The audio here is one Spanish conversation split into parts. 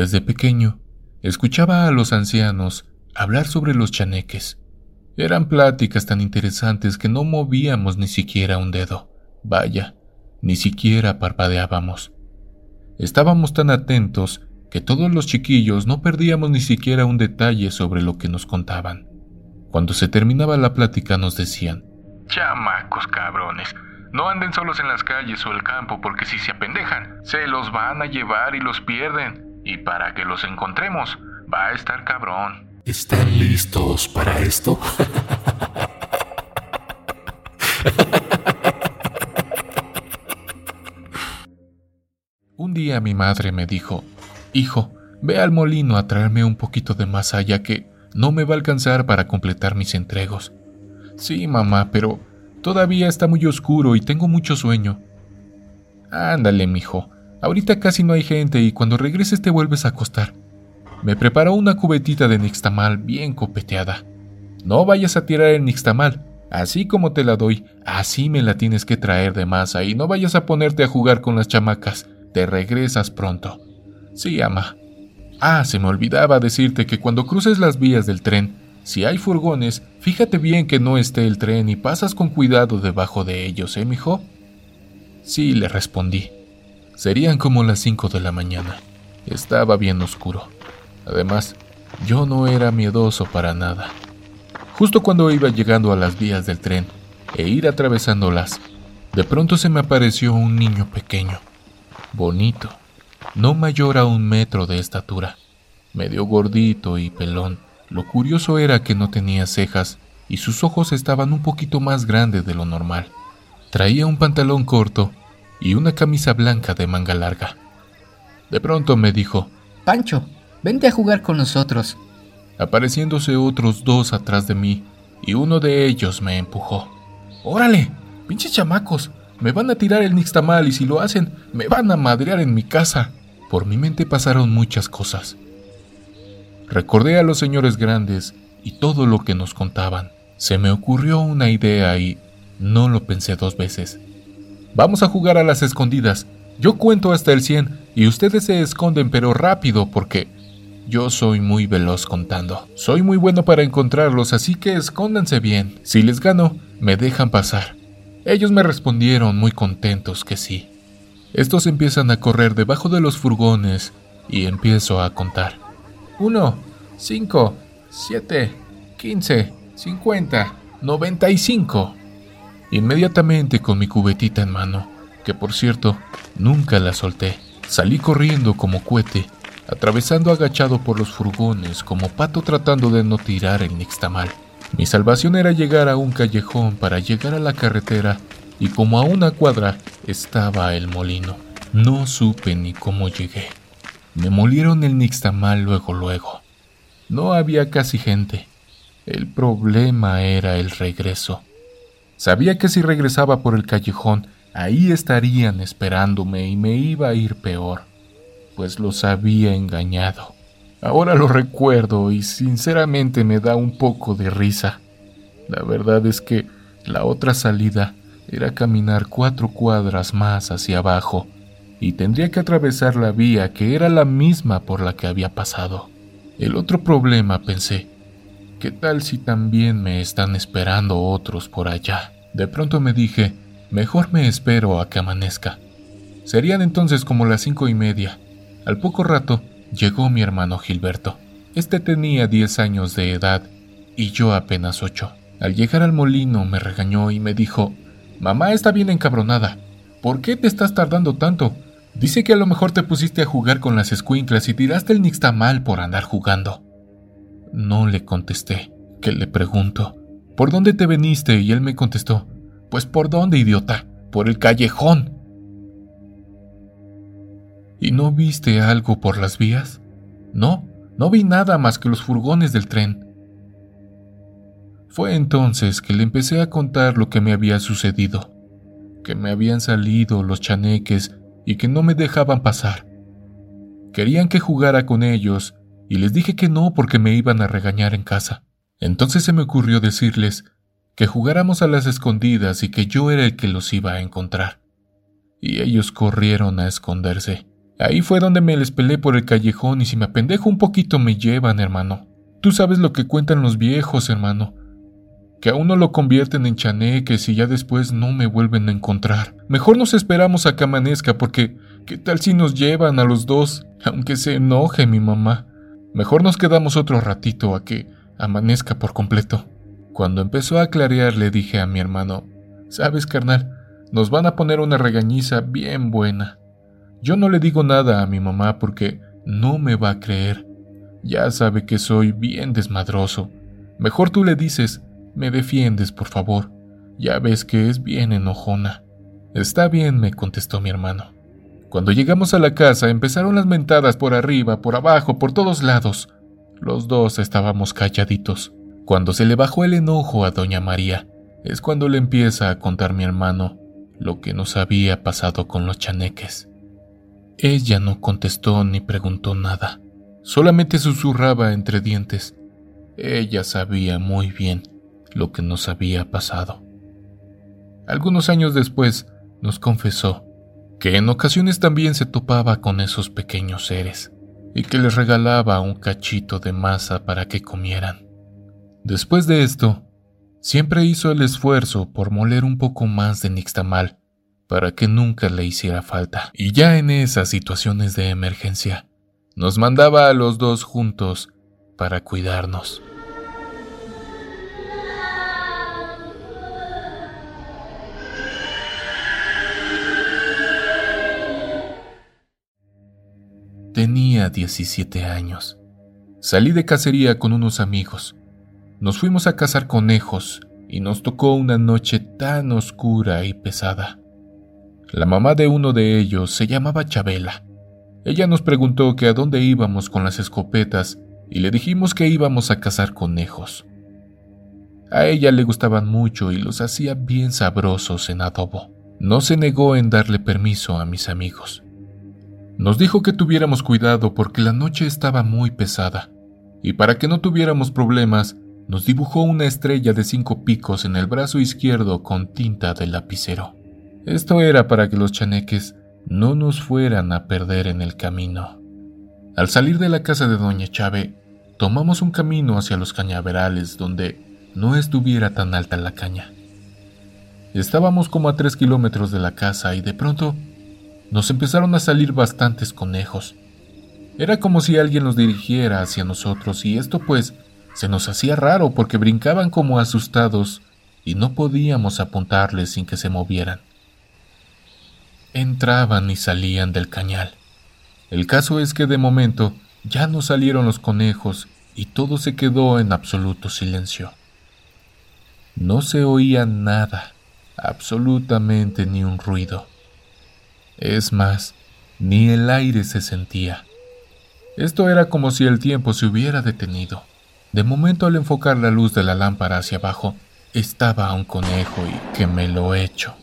Desde pequeño, escuchaba a los ancianos hablar sobre los chaneques. Eran pláticas tan interesantes que no movíamos ni siquiera un dedo. Vaya, ni siquiera parpadeábamos. Estábamos tan atentos que todos los chiquillos no perdíamos ni siquiera un detalle sobre lo que nos contaban. Cuando se terminaba la plática nos decían, Chamacos cabrones, no anden solos en las calles o el campo porque si se apendejan, se los van a llevar y los pierden. Y para que los encontremos, va a estar cabrón. ¿Están listos para esto? Un día mi madre me dijo, Hijo, ve al molino a traerme un poquito de masa ya que no me va a alcanzar para completar mis entregos. Sí, mamá, pero todavía está muy oscuro y tengo mucho sueño. Ándale, mijo. Ahorita casi no hay gente y cuando regreses te vuelves a acostar. Me preparó una cubetita de nixtamal bien copeteada. No vayas a tirar el nixtamal. Así como te la doy, así me la tienes que traer de masa y no vayas a ponerte a jugar con las chamacas. Te regresas pronto. Sí, ama. Ah, se me olvidaba decirte que cuando cruces las vías del tren, si hay furgones, fíjate bien que no esté el tren y pasas con cuidado debajo de ellos, ¿eh, mijo? Sí, le respondí. Serían como las cinco de la mañana. Estaba bien oscuro. Además, yo no era miedoso para nada. Justo cuando iba llegando a las vías del tren e ir atravesándolas, de pronto se me apareció un niño pequeño, bonito, no mayor a un metro de estatura, medio gordito y pelón. Lo curioso era que no tenía cejas y sus ojos estaban un poquito más grandes de lo normal. Traía un pantalón corto y una camisa blanca de manga larga. De pronto me dijo, Pancho, vente a jugar con nosotros. Apareciéndose otros dos atrás de mí, y uno de ellos me empujó. ¡Órale! ¡Pinches chamacos! Me van a tirar el nixtamal y si lo hacen, me van a madrear en mi casa. Por mi mente pasaron muchas cosas. Recordé a los señores grandes y todo lo que nos contaban. Se me ocurrió una idea y no lo pensé dos veces. Vamos a jugar a las escondidas. Yo cuento hasta el 100 y ustedes se esconden pero rápido porque yo soy muy veloz contando. Soy muy bueno para encontrarlos, así que escóndanse bien. Si les gano, me dejan pasar. Ellos me respondieron muy contentos que sí. Estos empiezan a correr debajo de los furgones y empiezo a contar. 1, 5, 7, 15, 50, 95. Inmediatamente con mi cubetita en mano, que por cierto nunca la solté, salí corriendo como cohete, atravesando agachado por los furgones como pato tratando de no tirar el nixtamal. Mi salvación era llegar a un callejón para llegar a la carretera y como a una cuadra estaba el molino. No supe ni cómo llegué. Me molieron el nixtamal luego luego. No había casi gente. El problema era el regreso. Sabía que si regresaba por el callejón, ahí estarían esperándome y me iba a ir peor, pues los había engañado. Ahora lo recuerdo y sinceramente me da un poco de risa. La verdad es que la otra salida era caminar cuatro cuadras más hacia abajo y tendría que atravesar la vía que era la misma por la que había pasado. El otro problema, pensé, ¿qué tal si también me están esperando otros por allá? De pronto me dije, mejor me espero a que amanezca. Serían entonces como las cinco y media. Al poco rato llegó mi hermano Gilberto. Este tenía diez años de edad y yo apenas ocho. Al llegar al molino me regañó y me dijo, Mamá está bien encabronada. ¿Por qué te estás tardando tanto? Dice que a lo mejor te pusiste a jugar con las escuinclas y tiraste el nixtamal por andar jugando. No le contesté, que le pregunto, ¿por dónde te veniste? Y él me contestó, pues por dónde, idiota, por el callejón. ¿Y no viste algo por las vías? No, no vi nada más que los furgones del tren. Fue entonces que le empecé a contar lo que me había sucedido, que me habían salido los chaneques y que no me dejaban pasar. Querían que jugara con ellos y les dije que no porque me iban a regañar en casa. Entonces se me ocurrió decirles que jugáramos a las escondidas y que yo era el que los iba a encontrar. Y ellos corrieron a esconderse. Ahí fue donde me les pelé por el callejón y si me apendejo un poquito me llevan, hermano. Tú sabes lo que cuentan los viejos, hermano. Que a uno lo convierten en chaneques y ya después no me vuelven a encontrar. Mejor nos esperamos a que amanezca porque ¿qué tal si nos llevan a los dos? Aunque se enoje mi mamá. Mejor nos quedamos otro ratito a que amanezca por completo. Cuando empezó a clarear le dije a mi hermano, ¿sabes, carnal? Nos van a poner una regañiza bien buena. Yo no le digo nada a mi mamá porque no me va a creer. Ya sabe que soy bien desmadroso. Mejor tú le dices, me defiendes, por favor. Ya ves que es bien enojona. Está bien, me contestó mi hermano. Cuando llegamos a la casa empezaron las mentadas por arriba, por abajo, por todos lados. Los dos estábamos calladitos. Cuando se le bajó el enojo a doña María, es cuando le empieza a contar mi hermano lo que nos había pasado con los chaneques. Ella no contestó ni preguntó nada. Solamente susurraba entre dientes. Ella sabía muy bien lo que nos había pasado. Algunos años después nos confesó que en ocasiones también se topaba con esos pequeños seres y que les regalaba un cachito de masa para que comieran. Después de esto, siempre hizo el esfuerzo por moler un poco más de nixtamal para que nunca le hiciera falta. Y ya en esas situaciones de emergencia, nos mandaba a los dos juntos para cuidarnos. Tenía 17 años. Salí de cacería con unos amigos. Nos fuimos a cazar conejos y nos tocó una noche tan oscura y pesada. La mamá de uno de ellos se llamaba Chabela. Ella nos preguntó que a dónde íbamos con las escopetas y le dijimos que íbamos a cazar conejos. A ella le gustaban mucho y los hacía bien sabrosos en adobo. No se negó en darle permiso a mis amigos. Nos dijo que tuviéramos cuidado porque la noche estaba muy pesada, y para que no tuviéramos problemas, nos dibujó una estrella de cinco picos en el brazo izquierdo con tinta de lapicero. Esto era para que los chaneques no nos fueran a perder en el camino. Al salir de la casa de doña Chave, tomamos un camino hacia los cañaverales donde no estuviera tan alta la caña. Estábamos como a tres kilómetros de la casa y de pronto nos empezaron a salir bastantes conejos. Era como si alguien los dirigiera hacia nosotros y esto pues se nos hacía raro porque brincaban como asustados y no podíamos apuntarles sin que se movieran entraban y salían del cañal. El caso es que de momento ya no salieron los conejos y todo se quedó en absoluto silencio. No se oía nada, absolutamente ni un ruido. Es más, ni el aire se sentía. Esto era como si el tiempo se hubiera detenido. De momento al enfocar la luz de la lámpara hacia abajo, estaba un conejo y que me lo he hecho.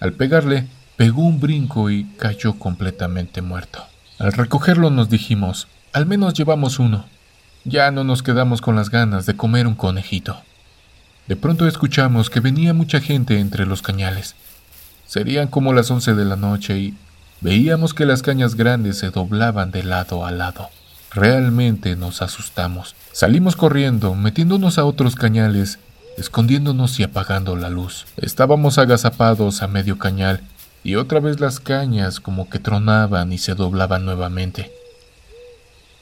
Al pegarle, pegó un brinco y cayó completamente muerto. Al recogerlo nos dijimos, al menos llevamos uno. Ya no nos quedamos con las ganas de comer un conejito. De pronto escuchamos que venía mucha gente entre los cañales. Serían como las once de la noche y veíamos que las cañas grandes se doblaban de lado a lado. Realmente nos asustamos. Salimos corriendo, metiéndonos a otros cañales, escondiéndonos y apagando la luz. Estábamos agazapados a medio cañal y otra vez las cañas como que tronaban y se doblaban nuevamente.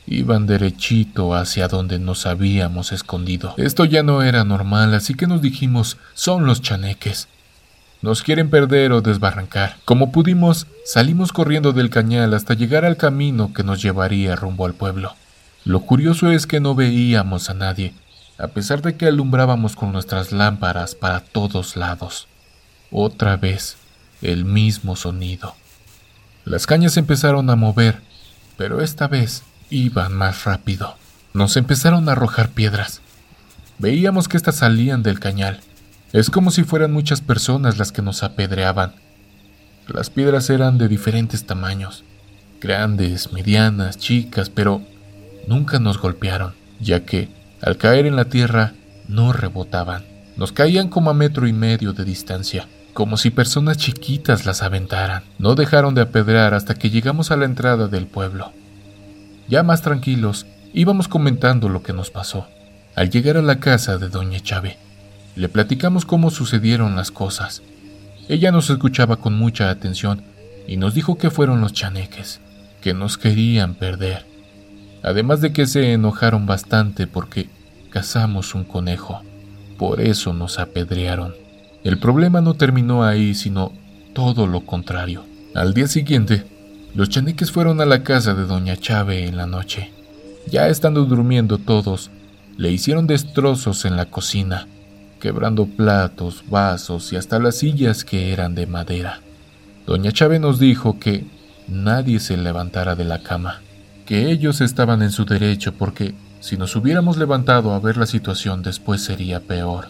Iban derechito hacia donde nos habíamos escondido. Esto ya no era normal, así que nos dijimos, son los chaneques. Nos quieren perder o desbarrancar. Como pudimos, salimos corriendo del cañal hasta llegar al camino que nos llevaría rumbo al pueblo. Lo curioso es que no veíamos a nadie, a pesar de que alumbrábamos con nuestras lámparas para todos lados. Otra vez, el mismo sonido. Las cañas empezaron a mover, pero esta vez iban más rápido. Nos empezaron a arrojar piedras. Veíamos que éstas salían del cañal. Es como si fueran muchas personas las que nos apedreaban. Las piedras eran de diferentes tamaños, grandes, medianas, chicas, pero nunca nos golpearon, ya que, al caer en la tierra, no rebotaban. Nos caían como a metro y medio de distancia como si personas chiquitas las aventaran. No dejaron de apedrear hasta que llegamos a la entrada del pueblo. Ya más tranquilos, íbamos comentando lo que nos pasó. Al llegar a la casa de doña Chávez, le platicamos cómo sucedieron las cosas. Ella nos escuchaba con mucha atención y nos dijo que fueron los chaneques, que nos querían perder. Además de que se enojaron bastante porque cazamos un conejo. Por eso nos apedrearon. El problema no terminó ahí, sino todo lo contrario. Al día siguiente, los chaneques fueron a la casa de doña Chave en la noche. Ya estando durmiendo todos, le hicieron destrozos en la cocina, quebrando platos, vasos y hasta las sillas que eran de madera. Doña Chave nos dijo que nadie se levantara de la cama, que ellos estaban en su derecho porque si nos hubiéramos levantado a ver la situación después sería peor.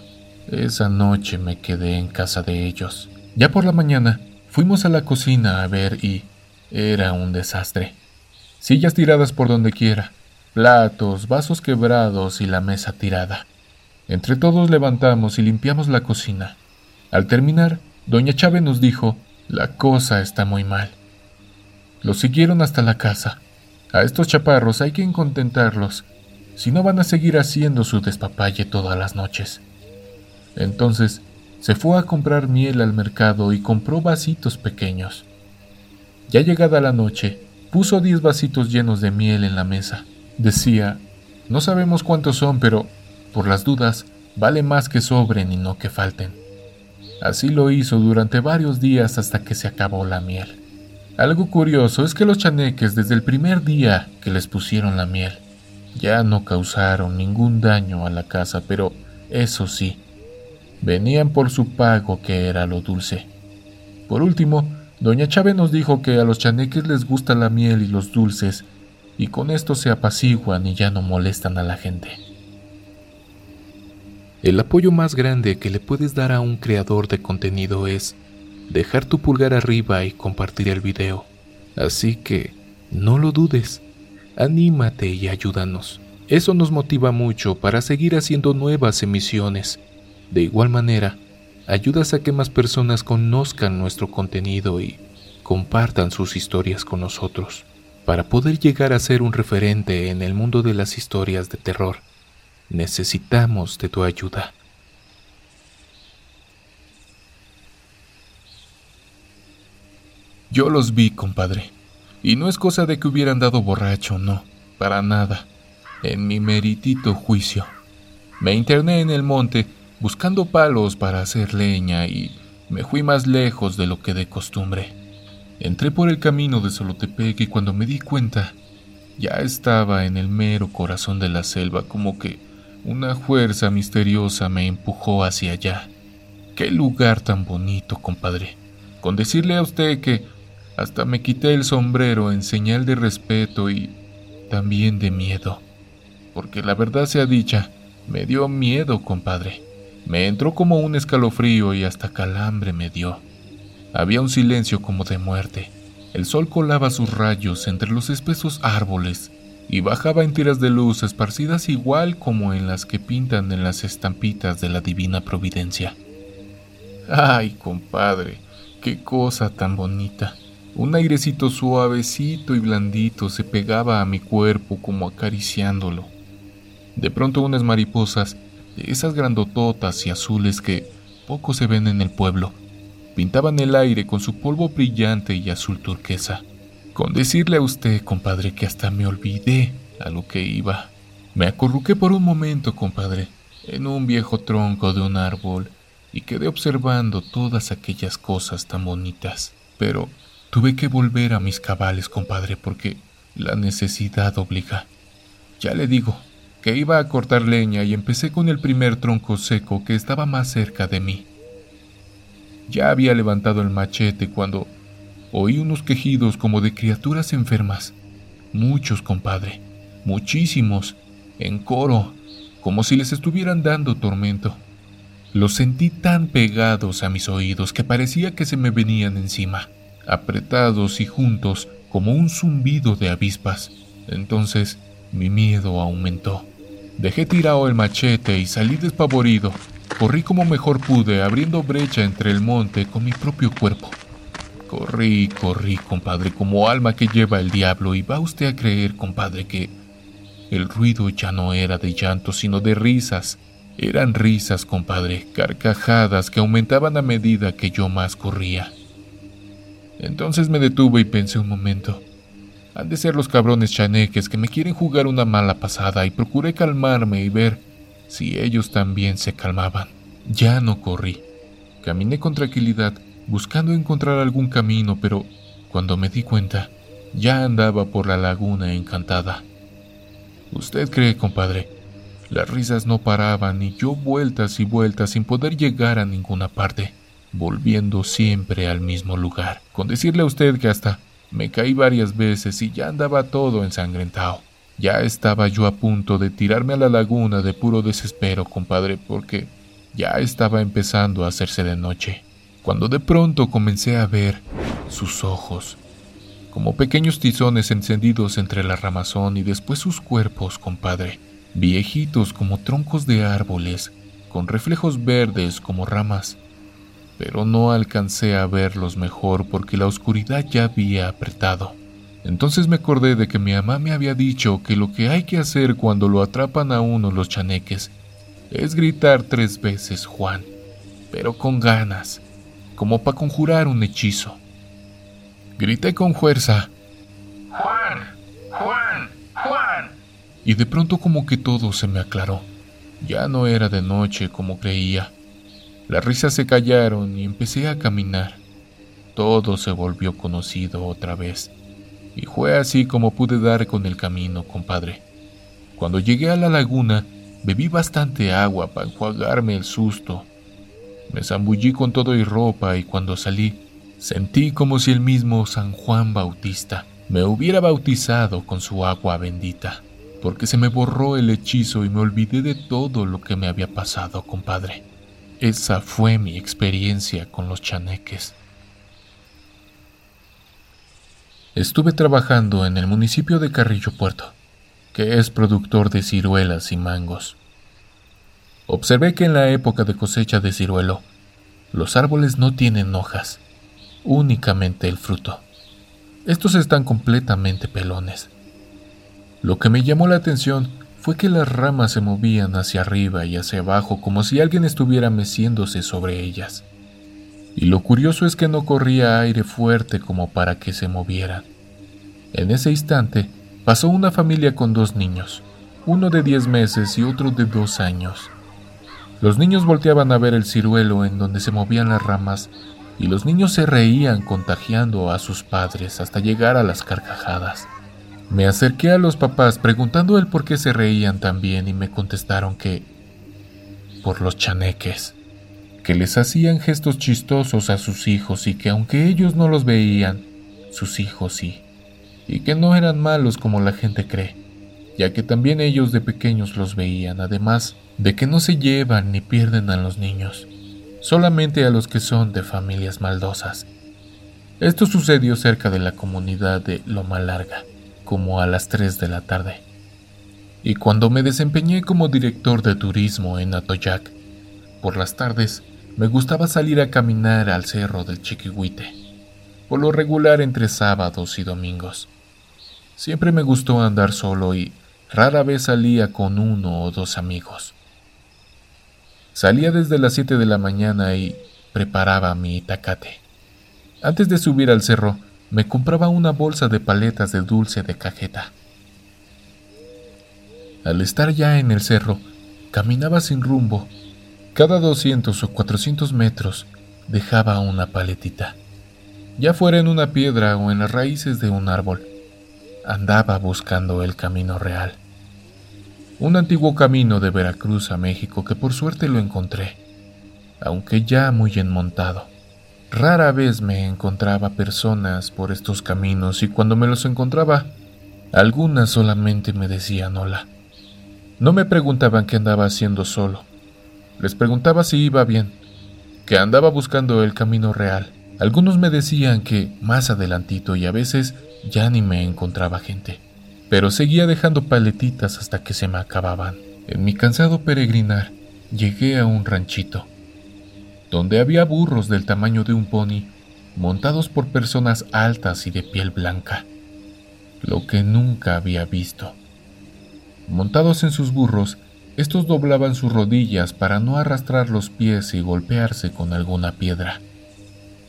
Esa noche me quedé en casa de ellos. Ya por la mañana fuimos a la cocina a ver y era un desastre. Sillas tiradas por donde quiera, platos, vasos quebrados y la mesa tirada. Entre todos levantamos y limpiamos la cocina. Al terminar, doña Chávez nos dijo, la cosa está muy mal. Los siguieron hasta la casa. A estos chaparros hay que contentarlos, si no van a seguir haciendo su despapalle todas las noches. Entonces se fue a comprar miel al mercado y compró vasitos pequeños. Ya llegada la noche, puso diez vasitos llenos de miel en la mesa. Decía, no sabemos cuántos son, pero, por las dudas, vale más que sobren y no que falten. Así lo hizo durante varios días hasta que se acabó la miel. Algo curioso es que los chaneques desde el primer día que les pusieron la miel ya no causaron ningún daño a la casa, pero eso sí, Venían por su pago, que era lo dulce. Por último, doña Chávez nos dijo que a los chaneques les gusta la miel y los dulces, y con esto se apaciguan y ya no molestan a la gente. El apoyo más grande que le puedes dar a un creador de contenido es dejar tu pulgar arriba y compartir el video. Así que no lo dudes, anímate y ayúdanos. Eso nos motiva mucho para seguir haciendo nuevas emisiones de igual manera, ayudas a que más personas conozcan nuestro contenido y compartan sus historias con nosotros. Para poder llegar a ser un referente en el mundo de las historias de terror, necesitamos de tu ayuda. Yo los vi, compadre, y no es cosa de que hubieran dado borracho, no, para nada. En mi meritito juicio. Me interné en el monte buscando palos para hacer leña y me fui más lejos de lo que de costumbre. Entré por el camino de Solotepec y cuando me di cuenta, ya estaba en el mero corazón de la selva, como que una fuerza misteriosa me empujó hacia allá. Qué lugar tan bonito, compadre. Con decirle a usted que hasta me quité el sombrero en señal de respeto y también de miedo. Porque la verdad sea dicha, me dio miedo, compadre. Me entró como un escalofrío y hasta calambre me dio. Había un silencio como de muerte. El sol colaba sus rayos entre los espesos árboles y bajaba en tiras de luz esparcidas igual como en las que pintan en las estampitas de la divina providencia. Ay, compadre, qué cosa tan bonita. Un airecito suavecito y blandito se pegaba a mi cuerpo como acariciándolo. De pronto unas mariposas esas grandototas y azules que poco se ven en el pueblo, pintaban el aire con su polvo brillante y azul turquesa. Con decirle a usted, compadre, que hasta me olvidé a lo que iba. Me acurruqué por un momento, compadre, en un viejo tronco de un árbol y quedé observando todas aquellas cosas tan bonitas. Pero tuve que volver a mis cabales, compadre, porque la necesidad obliga. Ya le digo, que iba a cortar leña y empecé con el primer tronco seco que estaba más cerca de mí. Ya había levantado el machete cuando oí unos quejidos como de criaturas enfermas. Muchos, compadre, muchísimos, en coro, como si les estuvieran dando tormento. Los sentí tan pegados a mis oídos que parecía que se me venían encima, apretados y juntos como un zumbido de avispas. Entonces mi miedo aumentó. Dejé tirado el machete y salí despavorido. corrí como mejor pude, abriendo brecha entre el monte con mi propio cuerpo. Corrí, corrí, compadre, como alma que lleva el diablo, y va usted a creer, compadre, que el ruido ya no era de llanto, sino de risas. Eran risas, compadre, carcajadas que aumentaban a medida que yo más corría. Entonces me detuve y pensé un momento. Han de ser los cabrones chaneques que me quieren jugar una mala pasada y procuré calmarme y ver si ellos también se calmaban. Ya no corrí. Caminé con tranquilidad, buscando encontrar algún camino, pero cuando me di cuenta, ya andaba por la laguna encantada. ¿Usted cree, compadre? Las risas no paraban y yo vueltas y vueltas sin poder llegar a ninguna parte, volviendo siempre al mismo lugar, con decirle a usted que hasta me caí varias veces y ya andaba todo ensangrentado. Ya estaba yo a punto de tirarme a la laguna de puro desespero, compadre, porque ya estaba empezando a hacerse de noche, cuando de pronto comencé a ver sus ojos, como pequeños tizones encendidos entre la ramazón y después sus cuerpos, compadre, viejitos como troncos de árboles, con reflejos verdes como ramas, pero no alcancé a verlos mejor porque la oscuridad ya había apretado. Entonces me acordé de que mi mamá me había dicho que lo que hay que hacer cuando lo atrapan a uno los chaneques es gritar tres veces Juan, pero con ganas, como para conjurar un hechizo. Grité con fuerza. Juan, Juan, Juan. Y de pronto como que todo se me aclaró. Ya no era de noche como creía. Las risas se callaron y empecé a caminar. Todo se volvió conocido otra vez. Y fue así como pude dar con el camino, compadre. Cuando llegué a la laguna, bebí bastante agua para enjuagarme el susto. Me zambullí con todo y ropa y cuando salí, sentí como si el mismo San Juan Bautista me hubiera bautizado con su agua bendita, porque se me borró el hechizo y me olvidé de todo lo que me había pasado, compadre. Esa fue mi experiencia con los chaneques. Estuve trabajando en el municipio de Carrillo Puerto, que es productor de ciruelas y mangos. Observé que en la época de cosecha de ciruelo, los árboles no tienen hojas, únicamente el fruto. Estos están completamente pelones. Lo que me llamó la atención fue que las ramas se movían hacia arriba y hacia abajo como si alguien estuviera meciéndose sobre ellas y lo curioso es que no corría aire fuerte como para que se movieran. En ese instante pasó una familia con dos niños, uno de diez meses y otro de dos años. Los niños volteaban a ver el ciruelo en donde se movían las ramas y los niños se reían contagiando a sus padres hasta llegar a las carcajadas. Me acerqué a los papás preguntando el por qué se reían tan bien y me contestaron que por los chaneques que les hacían gestos chistosos a sus hijos y que aunque ellos no los veían, sus hijos sí, y que no eran malos como la gente cree, ya que también ellos de pequeños los veían, además de que no se llevan ni pierden a los niños, solamente a los que son de familias maldosas. Esto sucedió cerca de la comunidad de Loma Larga, como a las 3 de la tarde. Y cuando me desempeñé como director de turismo en Atoyac, por las tardes me gustaba salir a caminar al cerro del Chiquihuite, por lo regular entre sábados y domingos. Siempre me gustó andar solo y rara vez salía con uno o dos amigos. Salía desde las 7 de la mañana y preparaba mi itacate. Antes de subir al cerro, me compraba una bolsa de paletas de dulce de cajeta. Al estar ya en el cerro, caminaba sin rumbo cada 200 o 400 metros dejaba una paletita, ya fuera en una piedra o en las raíces de un árbol. Andaba buscando el camino real. Un antiguo camino de Veracruz a México que por suerte lo encontré, aunque ya muy enmontado. Rara vez me encontraba personas por estos caminos y cuando me los encontraba, algunas solamente me decían hola. No me preguntaban qué andaba haciendo solo, les preguntaba si iba bien, que andaba buscando el camino real. Algunos me decían que más adelantito y a veces ya ni me encontraba gente, pero seguía dejando paletitas hasta que se me acababan. En mi cansado peregrinar, llegué a un ranchito, donde había burros del tamaño de un pony, montados por personas altas y de piel blanca, lo que nunca había visto. Montados en sus burros, estos doblaban sus rodillas para no arrastrar los pies y golpearse con alguna piedra.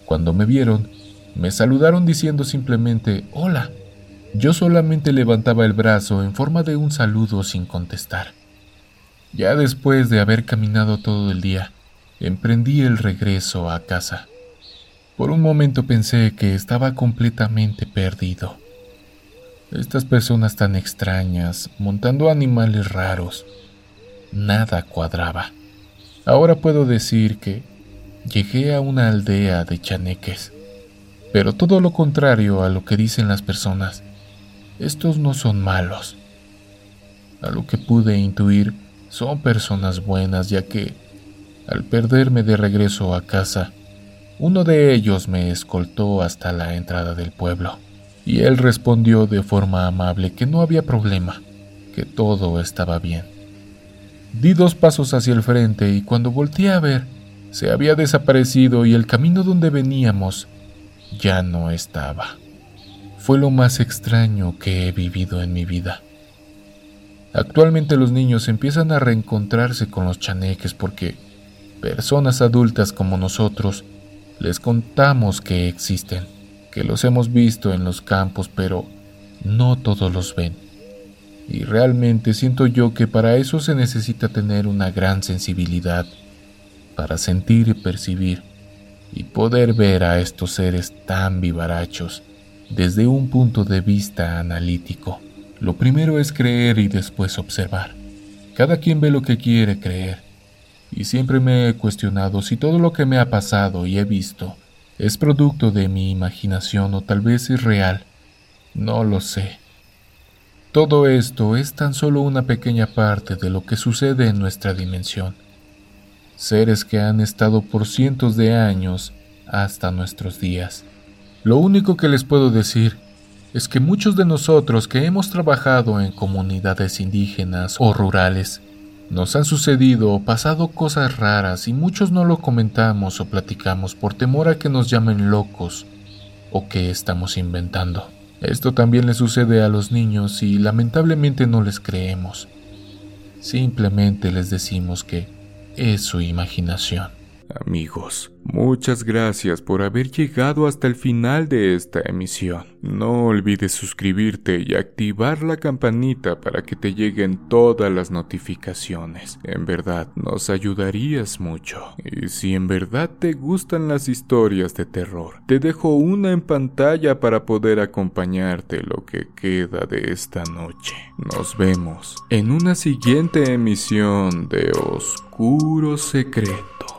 Cuando me vieron, me saludaron diciendo simplemente hola. Yo solamente levantaba el brazo en forma de un saludo sin contestar. Ya después de haber caminado todo el día, emprendí el regreso a casa. Por un momento pensé que estaba completamente perdido. Estas personas tan extrañas, montando animales raros, nada cuadraba. Ahora puedo decir que llegué a una aldea de chaneques, pero todo lo contrario a lo que dicen las personas. Estos no son malos. A lo que pude intuir, son personas buenas, ya que, al perderme de regreso a casa, uno de ellos me escoltó hasta la entrada del pueblo y él respondió de forma amable que no había problema, que todo estaba bien. Di dos pasos hacia el frente y cuando volteé a ver, se había desaparecido y el camino donde veníamos ya no estaba. Fue lo más extraño que he vivido en mi vida. Actualmente los niños empiezan a reencontrarse con los chaneques porque personas adultas como nosotros les contamos que existen que los hemos visto en los campos, pero no todos los ven. Y realmente siento yo que para eso se necesita tener una gran sensibilidad, para sentir y percibir, y poder ver a estos seres tan vivarachos desde un punto de vista analítico. Lo primero es creer y después observar. Cada quien ve lo que quiere creer. Y siempre me he cuestionado si todo lo que me ha pasado y he visto ¿Es producto de mi imaginación o tal vez es real? No lo sé. Todo esto es tan solo una pequeña parte de lo que sucede en nuestra dimensión. Seres que han estado por cientos de años hasta nuestros días. Lo único que les puedo decir es que muchos de nosotros que hemos trabajado en comunidades indígenas o rurales nos han sucedido o pasado cosas raras y muchos no lo comentamos o platicamos por temor a que nos llamen locos o que estamos inventando. Esto también le sucede a los niños y lamentablemente no les creemos. Simplemente les decimos que es su imaginación. Amigos, muchas gracias por haber llegado hasta el final de esta emisión. No olvides suscribirte y activar la campanita para que te lleguen todas las notificaciones. En verdad, nos ayudarías mucho. Y si en verdad te gustan las historias de terror, te dejo una en pantalla para poder acompañarte lo que queda de esta noche. Nos vemos en una siguiente emisión de Oscuro Secreto.